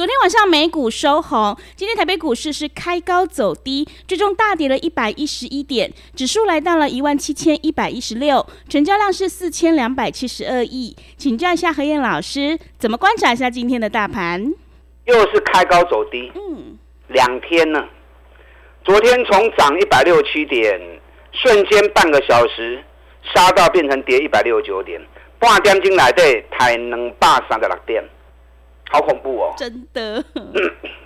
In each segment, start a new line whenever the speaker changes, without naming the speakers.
昨天晚上美股收红，今天台北股市是开高走低，最终大跌了一百一十一点，指数来到了一万七千一百一十六，成交量是四千两百七十二亿。请教一下何燕老师，怎么观察一下今天的大盘？
又是开高走低，嗯，两天呢，昨天从涨一百六十七点，瞬间半个小时杀到变成跌一百六十九点，半点钟来对，才能百三十六点。好恐怖哦！
真的，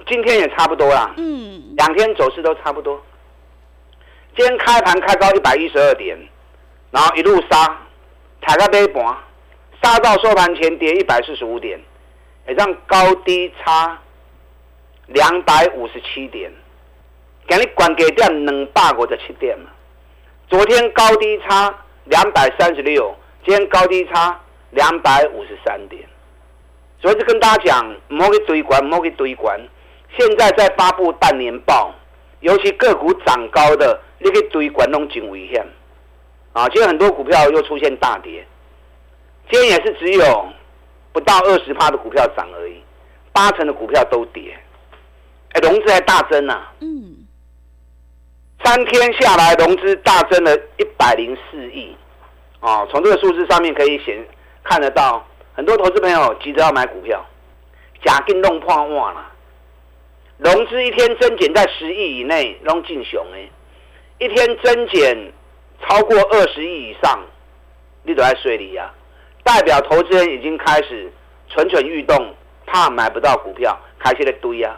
今天也差不多啦。嗯，两天走势都差不多。今天开盘开高一百一十二点，然后一路杀，踩到尾盘，杀到收盘前跌一百四十五点，也让高低差两百五十七点，给你管给掉两百五十七点嘛。昨天高低差两百三十六，今天高低差两百五十三点。所以就跟大家讲，唔好去堆关，唔好去堆管。现在在发布半年报，尤其个股涨高的，你去堆管拢真危险。啊，今天很多股票又出现大跌，今天也是只有不到二十趴的股票涨而已，八成的股票都跌。哎，融资还大增啊！嗯，三天下来融资大增了一百零四亿。哦，从这个数字上面可以显看得到。很多投资朋友急着要买股票，假定弄破万了，融资一天增减在十亿以内，拢进熊诶，一天增减超过二十亿以上，你都在水里呀，代表投资人已经开始蠢蠢欲动，怕买不到股票，开始在堆呀。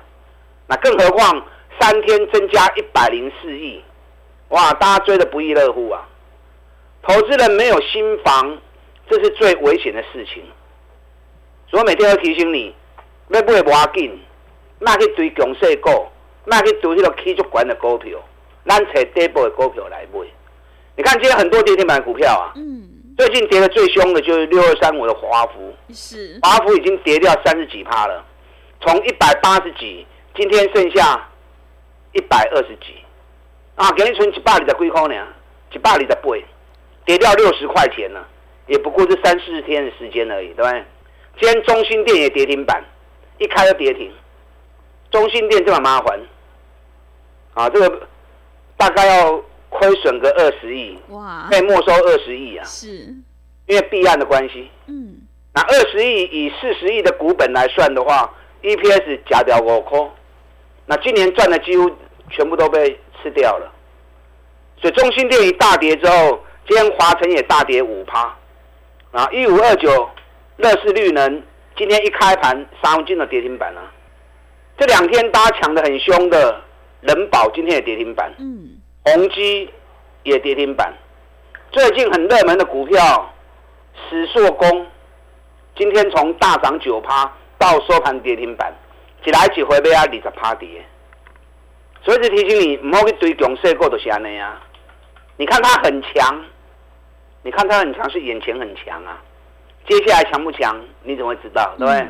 那更何况三天增加一百零四亿，哇，大家追的不亦乐乎啊！投资人没有新房，这是最危险的事情。所以每天要提醒你，要买无要紧，卖去追强势股，卖去追迄个起足管的股票，咱找底部的股票来买。你看今天很多跌停板股票啊，嗯，最近跌的最凶的就是六二三五的华孚，
是
华孚已经跌掉三十几趴了，从一百八十几，今天剩下一百二十几，啊，给你存一百二十几块呢，一百二十八，跌掉六十块钱了，也不过是三四天的时间而已，对不对？今天中心店也跌停板，一开就跌停。中心店这么麻烦，啊，这个大概要亏损个二十亿，哇，被没收二十亿啊，
是，
因为避案的关系。嗯，那二十亿以四十亿的股本来算的话，EPS 加掉五块，那今年赚的几乎全部都被吃掉了。所以中心店一大跌之后，今天华晨也大跌五趴，啊，一五二九。乐视绿能今天一开盘杀进了跌停板啊，这两天大家抢的很凶的人保今天也跌停板，嗯，宏基也跌停板，最近很热门的股票史硕工今天从大涨九趴到收盘跌停板，一来一回被啊二十趴跌，所以就提醒你唔好去追强势股就是安尼啊，你看它很强，你看它很强是眼前很强啊。接下来强不强？你怎么会知道？对不对？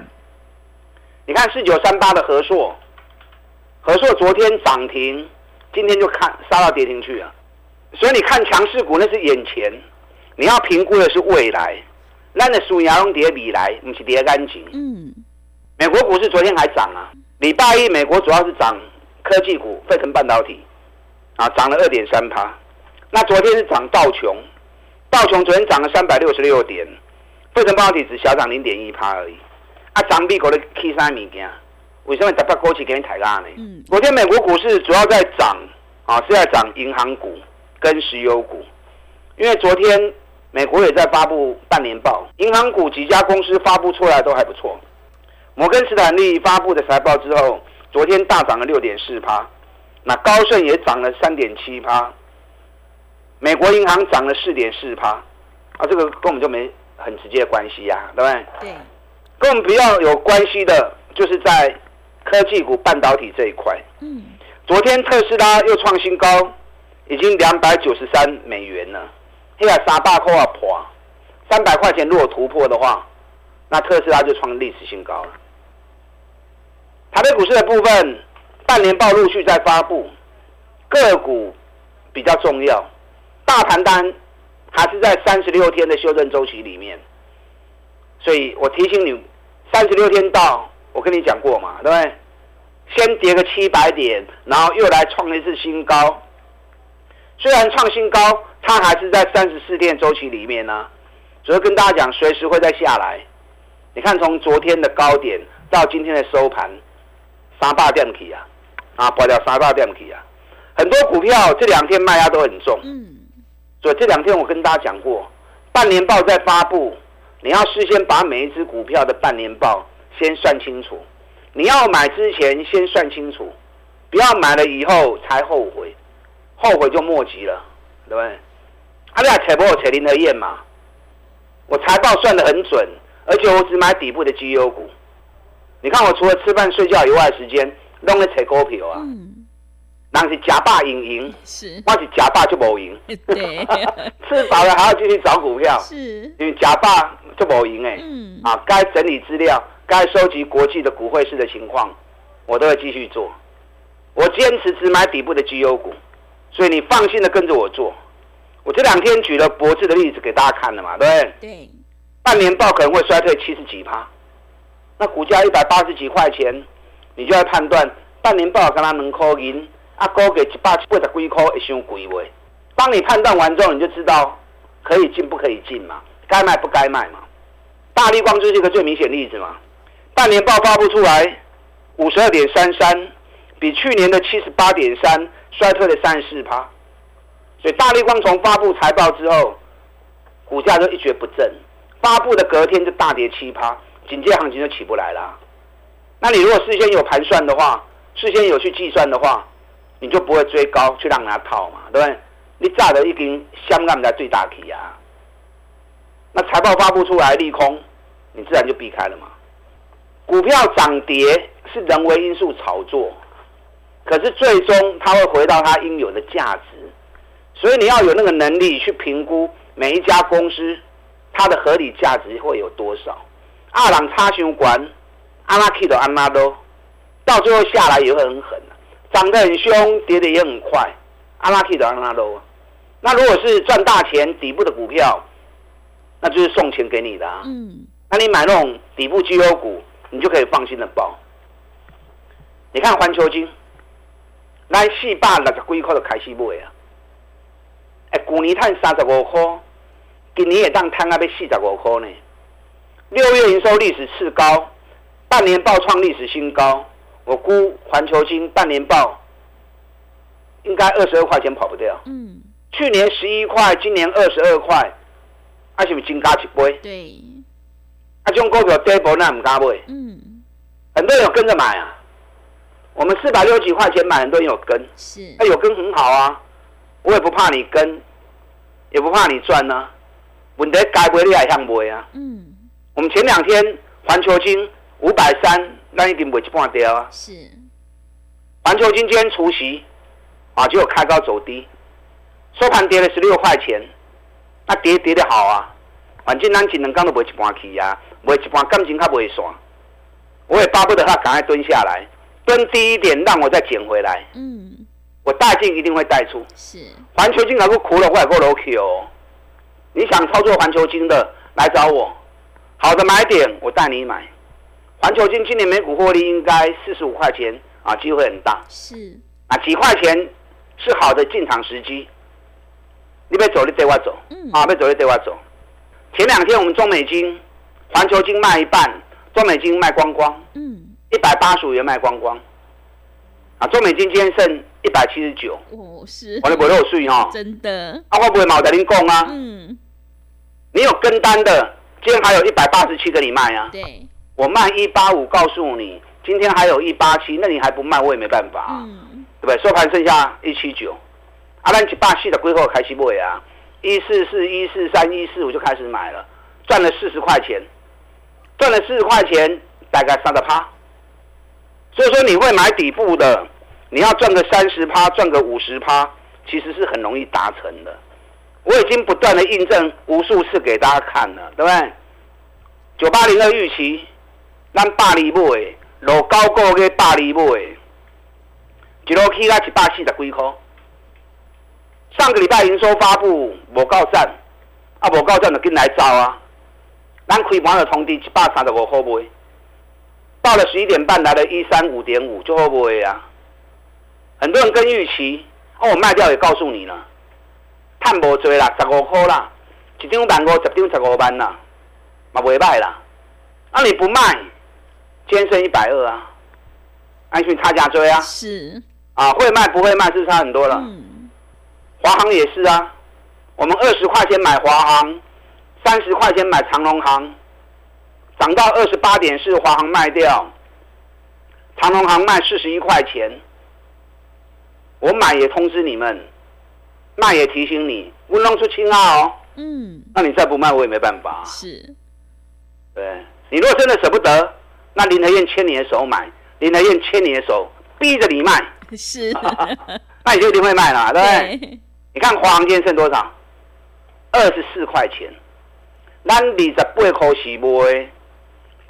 你看四九三八的和硕，和硕昨天涨停，今天就看杀到跌停去了。所以你看强势股那是眼前，你要评估的是未来。那的属牙龙跌比来，不是跌干净。嗯。美国股市昨天还涨啊，礼拜一美国主要是涨科技股，费城半导体啊涨了二点三趴。那昨天是涨道琼，道琼昨天涨了三百六十六点。汇成半导体只小涨零点一趴而已，啊，涨比股的 K 三物件，为什么特别过去给你抬价呢？嗯，昨天美国股市主要在涨，啊，是在涨银行股跟石油股，因为昨天美国也在发布半年报，银行股几家公司发布出来都还不错。摩根士坦利发布的财报之后，昨天大涨了六点四趴，那高盛也涨了三点七趴，美国银行涨了四点四趴，啊，这个跟我们就没很直接的关系呀，对不对？
对。
跟我们比较有关系的，就是在科技股、半导体这一块。嗯。昨天特斯拉又创新高，已经两百九十三美元了。现在三百块啊破，三百块钱如果突破的话，那特斯拉就创历史新高了。台北股市的部分，半年报陆续在发布，个股比较重要，大盘单还是在三十六天的修正周期里面，所以我提醒你，三十六天到，我跟你讲过嘛，对不对？先跌个七百点，然后又来创一次新高。虽然创新高，它还是在三十四天周期里面呢。只是跟大家讲，随时会再下来。你看，从昨天的高点到今天的收盘。三大电起啊，啊，破掉三大电起啊，很多股票这两天卖压都很重，嗯，所以这两天我跟大家讲过，半年报在发布，你要事先把每一只股票的半年报先算清楚，你要买之前先算清楚，不要买了以后才后悔，后悔就莫及了，对不对？啊，你采不我采林和燕嘛，我财报算的很准，而且我只买底部的绩优股。你看我除了吃饭睡觉以外时间，拢在炒股票啊。人是假霸赢赢，
是。
我是假霸就无赢。
对。
吃饱了还要继续找股票。
是。
因为假霸就无赢哎。嗯。啊，该整理资料，该收集国际的股汇市的情况，我都会继续做。我坚持只买底部的绩优股，所以你放心的跟着我做。我这两天举了博智的例子给大家看了嘛，对不对？
对。
半年报可能会衰退七十几趴。那股价一百八十几块钱，你就要判断半年报跟他能扣银，啊，高给一百八十几块会伤贵未？帮你判断完之后，你就知道可以进不可以进嘛，该卖不该卖嘛。大力光就是一个最明显例子嘛。半年报发布出来，五十二点三三，比去年的七十八点三衰退了三十四趴。所以大力光从发布财报之后，股价就一蹶不振，发布的隔天就大跌七趴。紧接行情就起不来了。那你如果事先有盘算的话，事先有去计算的话，你就不会追高去让人家套嘛，对不对？你炸的一根香港在最大体啊。那财报发布出来利空，你自然就避开了嘛。股票涨跌是人为因素炒作，可是最终它会回到它应有的价值，所以你要有那个能力去评估每一家公司它的合理价值会有多少。二郎差胸管，阿拉 K 的阿拉都，到最后下来也会很狠涨得很凶，跌得也很快，阿拉 K 的阿拉都。那如果是赚大钱底部的股票，那就是送钱给你的啊。嗯。那你买那种底部绩优股，你就可以放心的报。你看环球金，咱四百六十几块就开始买啊。哎，去年赚三十五块，今年也当赚啊要四十五块呢。六月营收历史次高，半年报创历史新高。我估环球金半年报应该二十二块钱跑不掉。嗯。去年十一块，今年二十二块，还是不是金加一倍？
对。
啊，这种股票跌波那唔敢买。嗯。很多人有跟着买啊。我们四百六几块钱买，很多人有跟。
是。
那有跟很好啊，我也不怕你跟，也不怕你赚呢。问题该买你还想买啊？嗯。我们前两天环球金五百三，那已经没一半掉啊。
是，
环球金今天除夕啊，就有开高走低，收盘跌了十六块钱，那跌跌的好啊。反正咱只能讲都卖一半去啊，卖一半感情它不会爽。我也巴不得他赶快蹲下来，蹲低一点，让我再捡回来。嗯，我带进一定会带出。
是，
环球金还不苦了，我也够 OK 哦。你想操作环球金的，来找我。好的买点，我带你买。环球金今年每股获利应该四十五块钱啊，机会很大。
是
啊，几块钱是好的进场时机。你别走，你对我走。嗯。啊，别走，你对我走。前两天我们中美金、环球金卖一半，中美金卖光光。嗯。一百八十五元卖光光。啊，中美金今天剩一百七十九。
哦，是。
我的不漏税哈。
真的。
啊，会不会毛在您讲啊？嗯。你有跟单的。今天还有一百八十七给你卖啊！
对，
我卖一八五，告诉你，今天还有一八七，那你还不卖，我也没办法，嗯，对不对？收盘剩下一七九，啊，咱一百四十几号开始买啊，一四四、一四三、一四五就开始买了，赚了四十块钱，赚了四十块钱，大概三个趴。所以说你会买底部的，你要赚个三十趴，赚个五十趴，其实是很容易达成的。我已经不断的印证无数次给大家看了，对不对？九八零的预期，咱百里买，落九个月百里买，一路起到一百四十几块。上个礼拜营收发布无够赞，啊无够赞就紧来走啊！咱开盘就通知一百三十五号买，到了十一点半来了一三五点五就好买啊！很多人跟预期，哦我卖掉也告诉你了。赚无多啦，十五块啦，一张万五，十张十五万啦，嘛未歹啦。啊，你不卖，今天剩一百二啊，安讯差价追啊。
是。
啊，会卖不会卖是差很多了。嗯。华航也是啊，我们二十块钱买华航，三十块钱买长隆航，涨到二十八点四，华航卖掉，长隆航卖四十一块钱，我买也通知你们。卖也提醒你，我弄出青啊哦。嗯。那你再不卖，我也没办法。
是。
对。你如果真的舍不得，那林德燕牵你的手买，林德燕牵你的手，逼着你卖。
是。
那你就一定会卖了，对不对？你看华航今天剩多少？二十四块钱。咱二十八块是卖，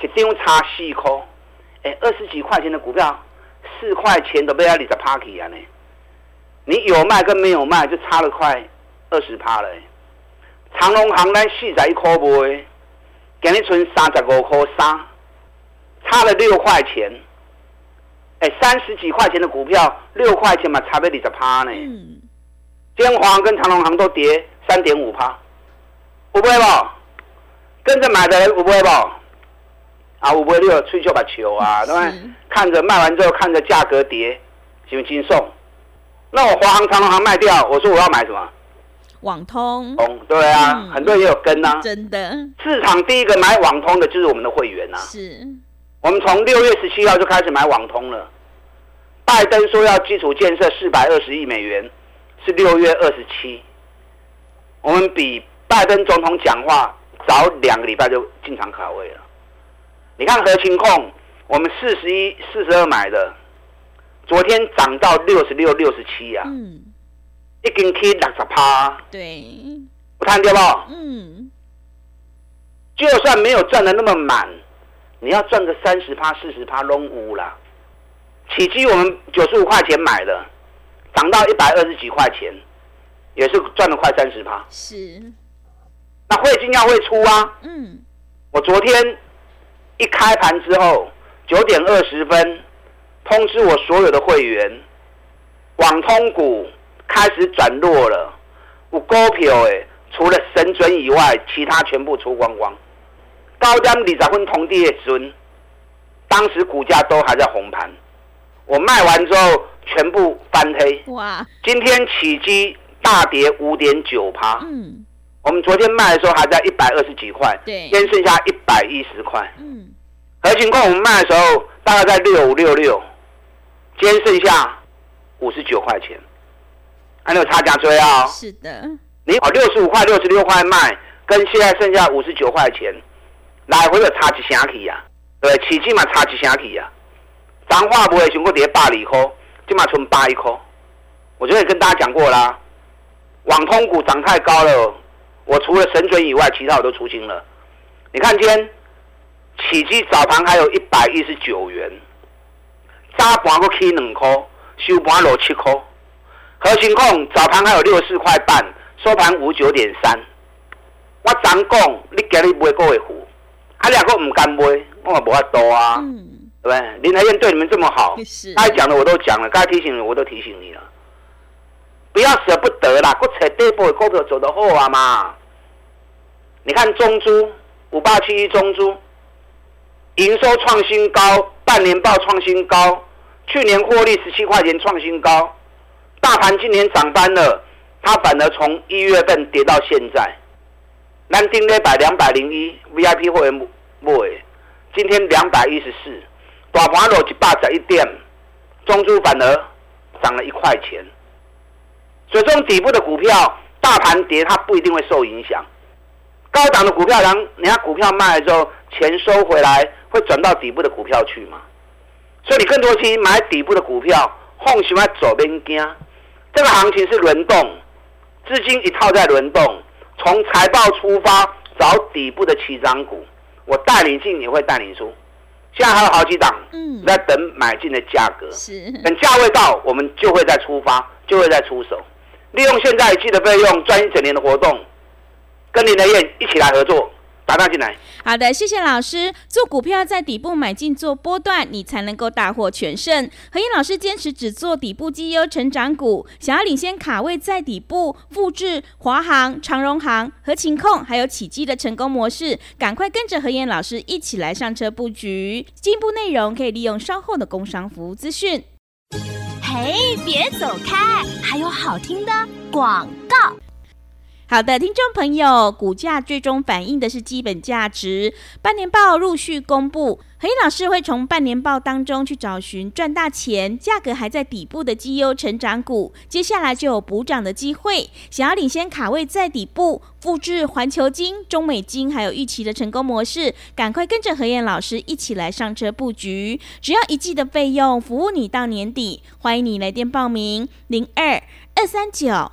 一张差四块。哎，二十几块钱的股票，四块钱都被他二十趴起啊呢。你有卖跟没有卖就差了快二十趴了。长隆行咱四十一块卖，今日存三十五块三，差了六块钱。哎，三十几块钱的股票，六块钱嘛，差了二十趴呢。嗯。天华跟长隆行都跌三点五趴，有买不？跟着买的人有买不？啊，有买你有吹球把球啊，对？看着卖完之后，看着价格跌，行不是轻松？那我华航、长隆行卖掉，我说我要买什么？
网通。
通对啊，很多人也有跟啊。
真的。
市场第一个买网通的就是我们的会员呐。
是。
我们从六月十七号就开始买网通了。拜登说要基础建设四百二十亿美元，是六月二十七。我们比拜登总统讲话早两个礼拜就进场卡位了。你看核情控，我们四十一、四十二买的。昨天涨到六十六、六十七呀，嗯，一根 K 六十趴，
对，
我看掉不？嗯，就算没有赚的那么满，你要赚个三十趴、四十趴拢有啦。起基我们九十五块钱买的，涨到一百二十几块钱，也是赚了快三十趴。
是，
那汇金要会出啊，嗯，我昨天一开盘之后九点二十分。通知我所有的会员，网通股开始转弱了。我股票诶，除了神准以外，其他全部出光光。高点二十分通跌时，当时股价都还在红盘。我卖完之后，全部翻黑。哇！今天起基大跌五点九趴。嗯。我们昨天卖的时候还在一百二十几块。
对。
今天剩下一百一十块。嗯。核情况我们卖的时候大概在六五六六。今天剩下五十九块钱，还有差价追啊！
是的，
你哦六十五块、六十六块卖，跟现在剩下五十九块钱，来回就差几下去呀？对，起起码差几下去呀？脏话不会全部跌百里块，起码存八一块。我昨天跟大家讲过啦，网通股涨太高了，我除了神准以外，其他我都出清了。你看今天起基早盘还有一百一十九元。早盘个起两块，收盘落七块。核心控早盘还有六四块半，收盘五九点三。我昨讲，你今日买过会付，啊两个唔敢买，我也无法多啊，对不对？林台燕对你们这么好，该讲的我都讲了，该提醒的我都提醒你了。不要舍不得啦，我扯底部的股票走得好啊嘛。你看中珠五八七一中珠，营收创新高，半年报创新高。去年获利十七块钱创新高，大盘今年涨翻了，它反而从一月份跌到现在。南丁那百两百零一 VIP 会员买，今天两百一十四，大盘落一百十一点，中珠反而涨了一块钱。所以这种底部的股票，大盘跌它不一定会受影响。高档的股票，然人家股票卖了之后，钱收回来会转到底部的股票去嘛？所以你更多去买底部的股票，放喜欢左边惊。这个行情是轮动，资金一套在轮动，从财报出发找底部的起涨股，我带你进，也会带你出。现在还有好几档，嗯，在等买进的价格，
是
等价位到，我们就会再出发，就会再出手，利用现在记的费用，赚一整年的活动，跟林德燕一起来合作。打打进来。
好的，谢谢老师。做股票在底部买进做波段，你才能够大获全胜。何燕老师坚持只做底部绩优成长股，想要领先卡位在底部，复制华航、长荣航和情控还有起基的成功模式，赶快跟着何燕老师一起来上车布局。进一步内容可以利用稍后的工商服务资讯。
嘿，别走开，还有好听的广告。
好的，听众朋友，股价最终反映的是基本价值。半年报陆续公布，何燕老师会从半年报当中去找寻赚大钱、价格还在底部的绩优成长股，接下来就有补涨的机会。想要领先卡位在底部，复制环球金、中美金还有预期的成功模式，赶快跟着何燕老师一起来上车布局。只要一季的费用，服务你到年底。欢迎你来电报名：零二二三九。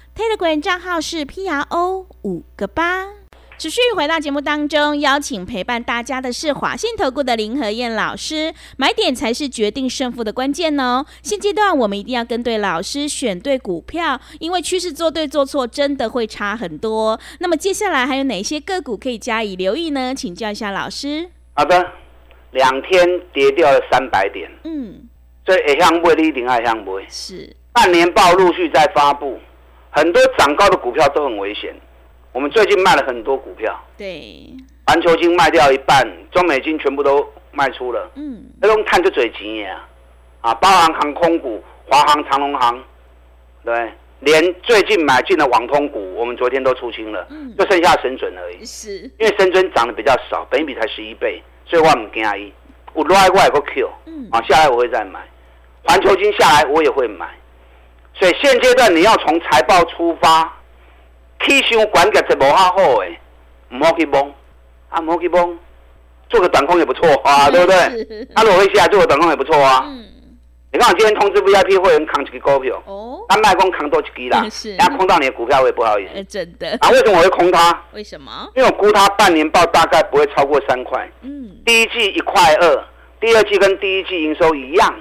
Telegram 账号是 P R O 五个八。持续回到节目当中，邀请陪伴大家的是华信投顾的林和燕老师。买点才是决定胜负的关键哦。现阶段我们一定要跟对老师，选对股票，因为趋势做对做错真的会差很多。那么接下来还有哪些个股可以加以留意呢？请教一下老师。
好的，两天跌掉了三百点，嗯，所以向不一定爱向不
是
半年报陆续在发布。很多涨高的股票都很危险。我们最近卖了很多股票，
对，
环球金卖掉一半，中美金全部都卖出了。嗯，那种碳就嘴急呀，啊，包含航空股、华航、长隆航，对，连最近买进的网通股，我们昨天都出清了，就剩下深准而已。
是，
因为深圳涨得比较少，本比才十一倍，所以我唔惊伊。我落来我也个 Q，嗯，啊，下来我会再买，环球金下来我也会买。所以现阶段你要从财报出发，起想管个是无较好诶，唔好去崩，啊唔好去崩，做个短空也不错啊，对不对？啊，如果会下做个短空也不错啊。你看我今天通知 VIP 会员扛几个股票，哦，单卖空扛多几支啦，
是，
然后空到你的股票我也不好意思，
真的。
啊，为什么我会空它？
为什么？
因为我估它半年报大概不会超过三块，嗯，第一季一块二，第二季跟第一季营收一样，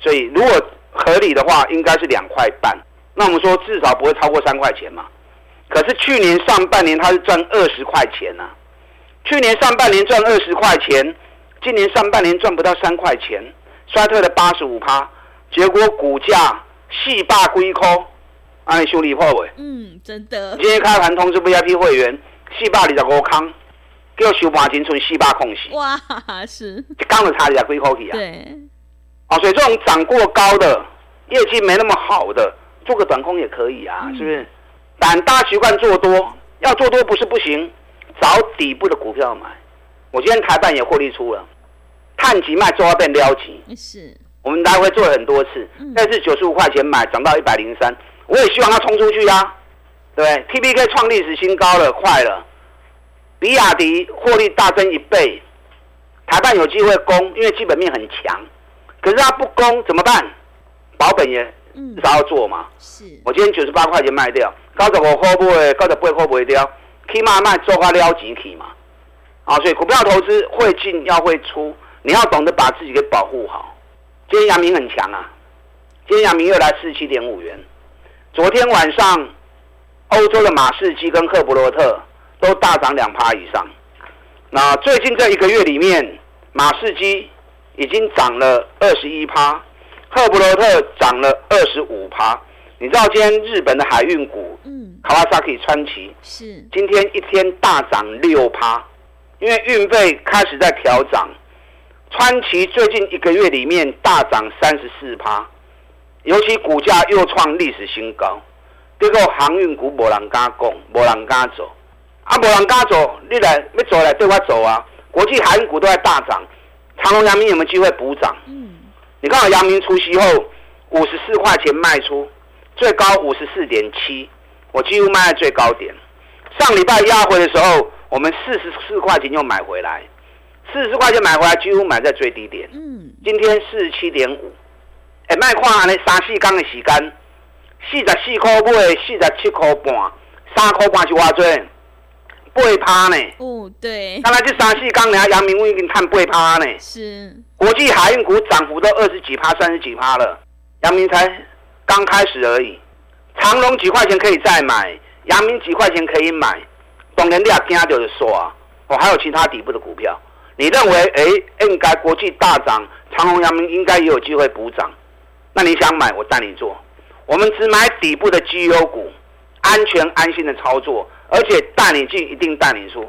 所以如果。合理的话应该是两块半，那我们说至少不会超过三块钱嘛。可是去年上半年它是赚二十块钱呐，去年上半年赚二十块钱，今年上半年赚不到三块钱，衰退了八十五趴，结果股价四霸归空，哎，修理破尾。
嗯，真的。
今天开盘通知 VIP 会员，四霸二十五康，叫收盘前存四霸空隙。
哇，是。
一刚就差二十几块去啊。
对。
啊，所以这种涨过高的、业绩没那么好的，做个短空也可以啊，是不是？但大习惯做多，要做多不是不行，找底部的股票买。我今天台办也获利出了，碳级卖做要变撩级，
是。
我们来回做了很多次，但是九十五块钱买，涨到一百零三，我也希望它冲出去啊，对不对？T B K 创历史新高了，快了，比亚迪获利大增一倍，台办有机会攻，因为基本面很强。可是他不攻怎么办？保本也至少要做嘛。
是，
我今天九十八块钱卖掉，高十我会不会？高十八会不会掉？可以慢慢做它撩集体嘛。啊，所以股票投资会进要会出，你要懂得把自己给保护好。今天阳明很强啊，今天阳明又来四十七点五元。昨天晚上欧洲的马士基跟赫伯罗特都大涨两趴以上。那最近这一个月里面，马士基。已经涨了二十一趴，赫伯罗特涨了二十五趴，你知道今天日本的海运股，嗯，卡瓦萨克川崎
是
今天一天大涨六趴，因为运费开始在调涨。川崎最近一个月里面大涨三十四趴，尤其股价又创历史新高。结果航运股无人敢讲，无人敢走，啊，无人敢走，你来要走来对我走啊！国际航运股都在大涨，长隆、阳明有没有机会补涨？嗯，你看，阳明除夕后五十四块钱卖出，最高五十四点七，我几乎卖在最高点。上礼拜压回的时候，我们四十四块钱又买回来，四十块钱买回来，几乎买在最低点。嗯，今天四十七点五，哎，卖看安尼三四缸的时间。四十四块买，四十七块半，三块半是偌多？八趴呢？
哦，对。
刚才这三四刚，人家阳明已经探八趴呢。
是。
国际海运股涨幅都二十几趴、三十几趴了，阳明才刚开始而已。长隆几块钱可以再买，阳明几块钱可以买。当然你也听到就说啊，我还有其他底部的股票。你认为，哎，应该国际大涨，长隆、阳明应该也有机会补涨。那你想买，我带你做。我们只买底部的绩优股，安全安心的操作，而且带你进一定带你出。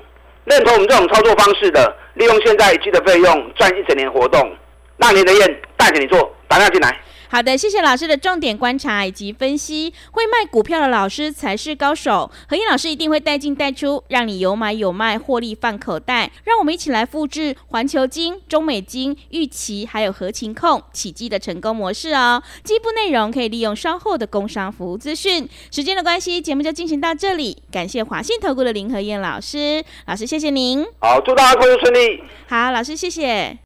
认同我们这种操作方式的，利用现在一季的费用赚一整年活动，让你的燕带着你做，打电话进来。
好的，谢谢老师的重点观察以及分析。会卖股票的老师才是高手。何燕老师一定会带进带出，让你有买有卖，获利放口袋。让我们一起来复制环球金、中美金、玉琪还有合情控起基的成功模式哦。进一步内容可以利用稍后的工商服务资讯。时间的关系，节目就进行到这里。感谢华信投顾的林何燕老师，老师谢谢您。
好，祝大家工作顺利。
好，老师谢谢。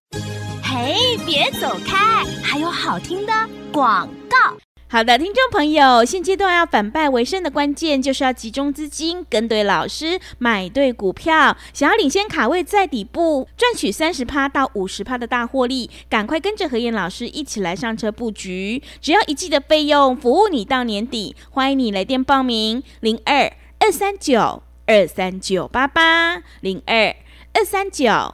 哎，别走开！还有好听的广告。
好的，听众朋友，现阶段要反败为胜的关键，就是要集中资金，跟对老师，买对股票。想要领先卡位在底部，赚取三十趴到五十趴的大获利，赶快跟着何燕老师一起来上车布局。只要一季的费用，服务你到年底。欢迎你来电报名：零二二三九二三九八八零二二三九。